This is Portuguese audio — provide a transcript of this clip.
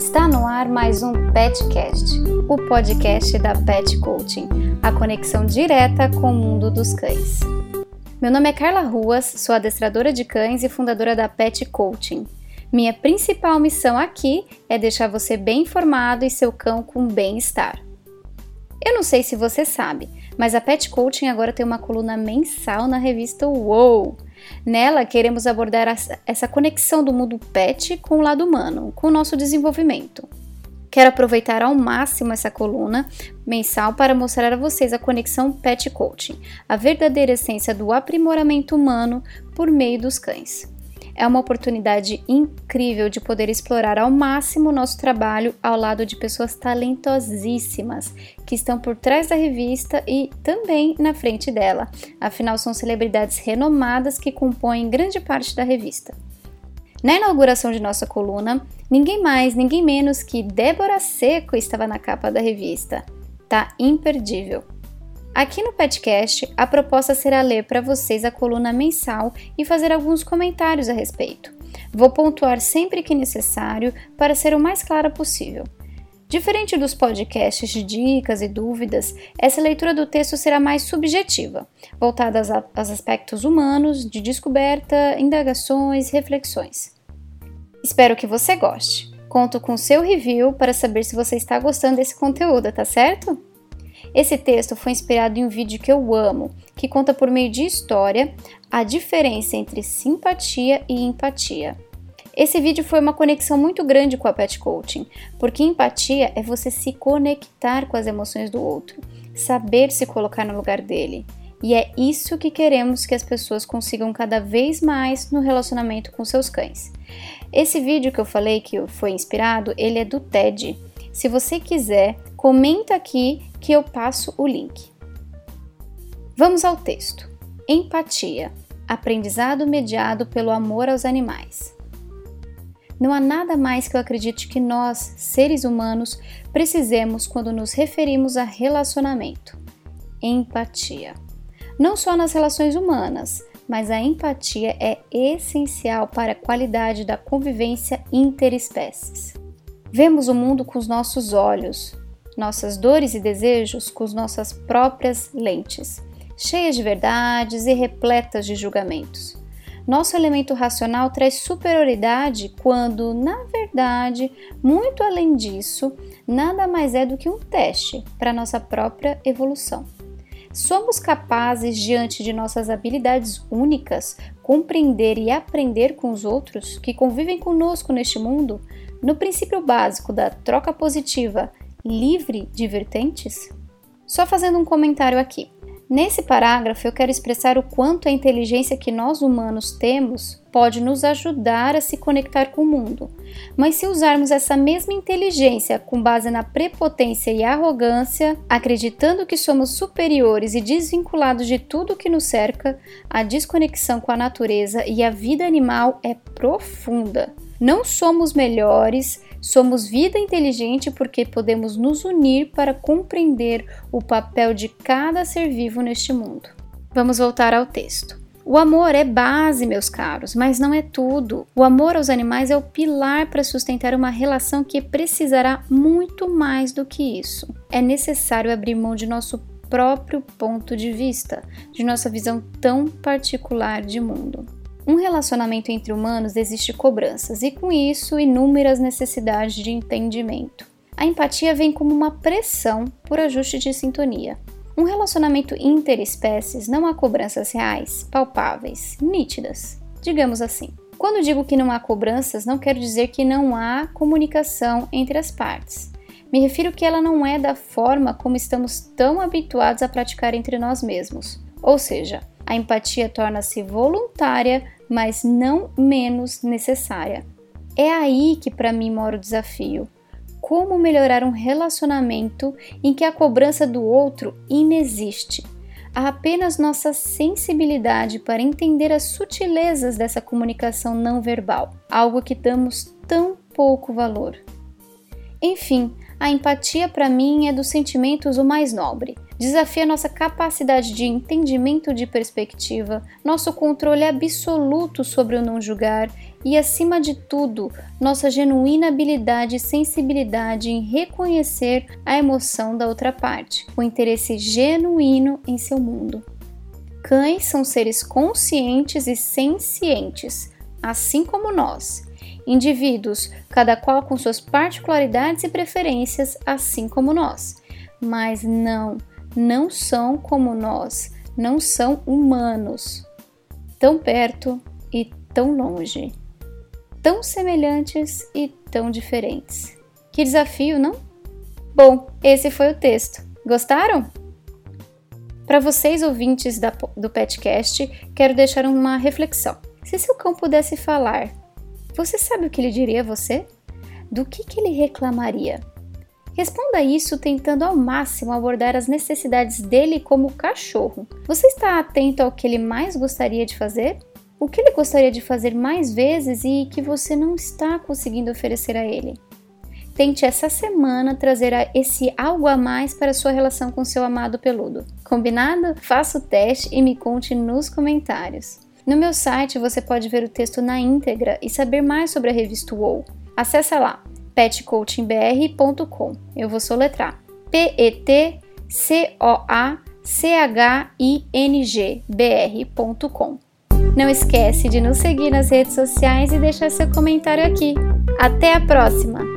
Está no ar mais um Petcast, o podcast da Pet Coaching, a conexão direta com o mundo dos cães. Meu nome é Carla Ruas, sou adestradora de cães e fundadora da Pet Coaching. Minha principal missão aqui é deixar você bem informado e seu cão com bem-estar. Eu não sei se você sabe, mas a Pet Coaching agora tem uma coluna mensal na revista Wow! Nela, queremos abordar essa conexão do mundo pet com o lado humano, com o nosso desenvolvimento. Quero aproveitar ao máximo essa coluna mensal para mostrar a vocês a conexão Pet Coaching, a verdadeira essência do aprimoramento humano por meio dos cães. É uma oportunidade incrível de poder explorar ao máximo o nosso trabalho ao lado de pessoas talentosíssimas que estão por trás da revista e também na frente dela. Afinal, são celebridades renomadas que compõem grande parte da revista. Na inauguração de nossa coluna, ninguém mais, ninguém menos que Débora Seco estava na capa da revista. Tá imperdível. Aqui no podcast, a proposta será ler para vocês a coluna mensal e fazer alguns comentários a respeito. Vou pontuar sempre que necessário para ser o mais clara possível. Diferente dos podcasts de dicas e dúvidas, essa leitura do texto será mais subjetiva, voltada aos aspectos humanos, de descoberta, indagações, reflexões. Espero que você goste. Conto com seu review para saber se você está gostando desse conteúdo, tá certo? Esse texto foi inspirado em um vídeo que eu amo, que conta por meio de história a diferença entre simpatia e empatia. Esse vídeo foi uma conexão muito grande com a Pet Coaching, porque empatia é você se conectar com as emoções do outro, saber se colocar no lugar dele. E é isso que queremos que as pessoas consigam cada vez mais no relacionamento com seus cães. Esse vídeo que eu falei que foi inspirado, ele é do TED. Se você quiser, comenta aqui que eu passo o link. Vamos ao texto. Empatia aprendizado mediado pelo amor aos animais. Não há nada mais que eu acredite que nós, seres humanos, precisemos quando nos referimos a relacionamento: empatia. Não só nas relações humanas, mas a empatia é essencial para a qualidade da convivência interespécies. Vemos o mundo com os nossos olhos, nossas dores e desejos com nossas próprias lentes, cheias de verdades e repletas de julgamentos. Nosso elemento racional traz superioridade quando, na verdade, muito além disso, nada mais é do que um teste para nossa própria evolução. Somos capazes, diante de nossas habilidades únicas, compreender e aprender com os outros que convivem conosco neste mundo, no princípio básico da troca positiva livre de vertentes? Só fazendo um comentário aqui. Nesse parágrafo, eu quero expressar o quanto a inteligência que nós humanos temos pode nos ajudar a se conectar com o mundo. Mas se usarmos essa mesma inteligência com base na prepotência e arrogância, acreditando que somos superiores e desvinculados de tudo que nos cerca, a desconexão com a natureza e a vida animal é profunda. Não somos melhores, Somos vida inteligente porque podemos nos unir para compreender o papel de cada ser vivo neste mundo. Vamos voltar ao texto. O amor é base, meus caros, mas não é tudo. O amor aos animais é o pilar para sustentar uma relação que precisará muito mais do que isso. É necessário abrir mão de nosso próprio ponto de vista, de nossa visão tão particular de mundo. Um relacionamento entre humanos existe cobranças e, com isso, inúmeras necessidades de entendimento. A empatia vem como uma pressão por ajuste de sintonia. Um relacionamento interespécies não há cobranças reais, palpáveis, nítidas, digamos assim. Quando digo que não há cobranças, não quero dizer que não há comunicação entre as partes. Me refiro que ela não é da forma como estamos tão habituados a praticar entre nós mesmos. Ou seja, a empatia torna-se voluntária, mas não menos necessária. É aí que para mim mora o desafio. Como melhorar um relacionamento em que a cobrança do outro inexiste? Há apenas nossa sensibilidade para entender as sutilezas dessa comunicação não verbal, algo que damos tão pouco valor. Enfim, a empatia para mim é dos sentimentos o mais nobre. Desafia nossa capacidade de entendimento de perspectiva, nosso controle absoluto sobre o não julgar e, acima de tudo, nossa genuína habilidade e sensibilidade em reconhecer a emoção da outra parte, o interesse genuíno em seu mundo. Cães são seres conscientes e sencientes, assim como nós. Indivíduos, cada qual com suas particularidades e preferências, assim como nós. Mas não, não são como nós, não são humanos. Tão perto e tão longe tão semelhantes e tão diferentes. Que desafio, não? Bom, esse foi o texto. Gostaram? Para vocês ouvintes da, do Petcast, quero deixar uma reflexão. Se seu cão pudesse falar, você sabe o que ele diria a você? Do que, que ele reclamaria? Responda isso tentando ao máximo abordar as necessidades dele como cachorro. Você está atento ao que ele mais gostaria de fazer? O que ele gostaria de fazer mais vezes e que você não está conseguindo oferecer a ele? Tente essa semana trazer esse algo a mais para a sua relação com seu amado peludo. Combinado? Faça o teste e me conte nos comentários. No meu site você pode ver o texto na íntegra e saber mais sobre a revista WOW. Acesse lá petcoachingbr.com. Eu vou soletrar: P E T C O A C H I N G br.com. Não esquece de nos seguir nas redes sociais e deixar seu comentário aqui. Até a próxima!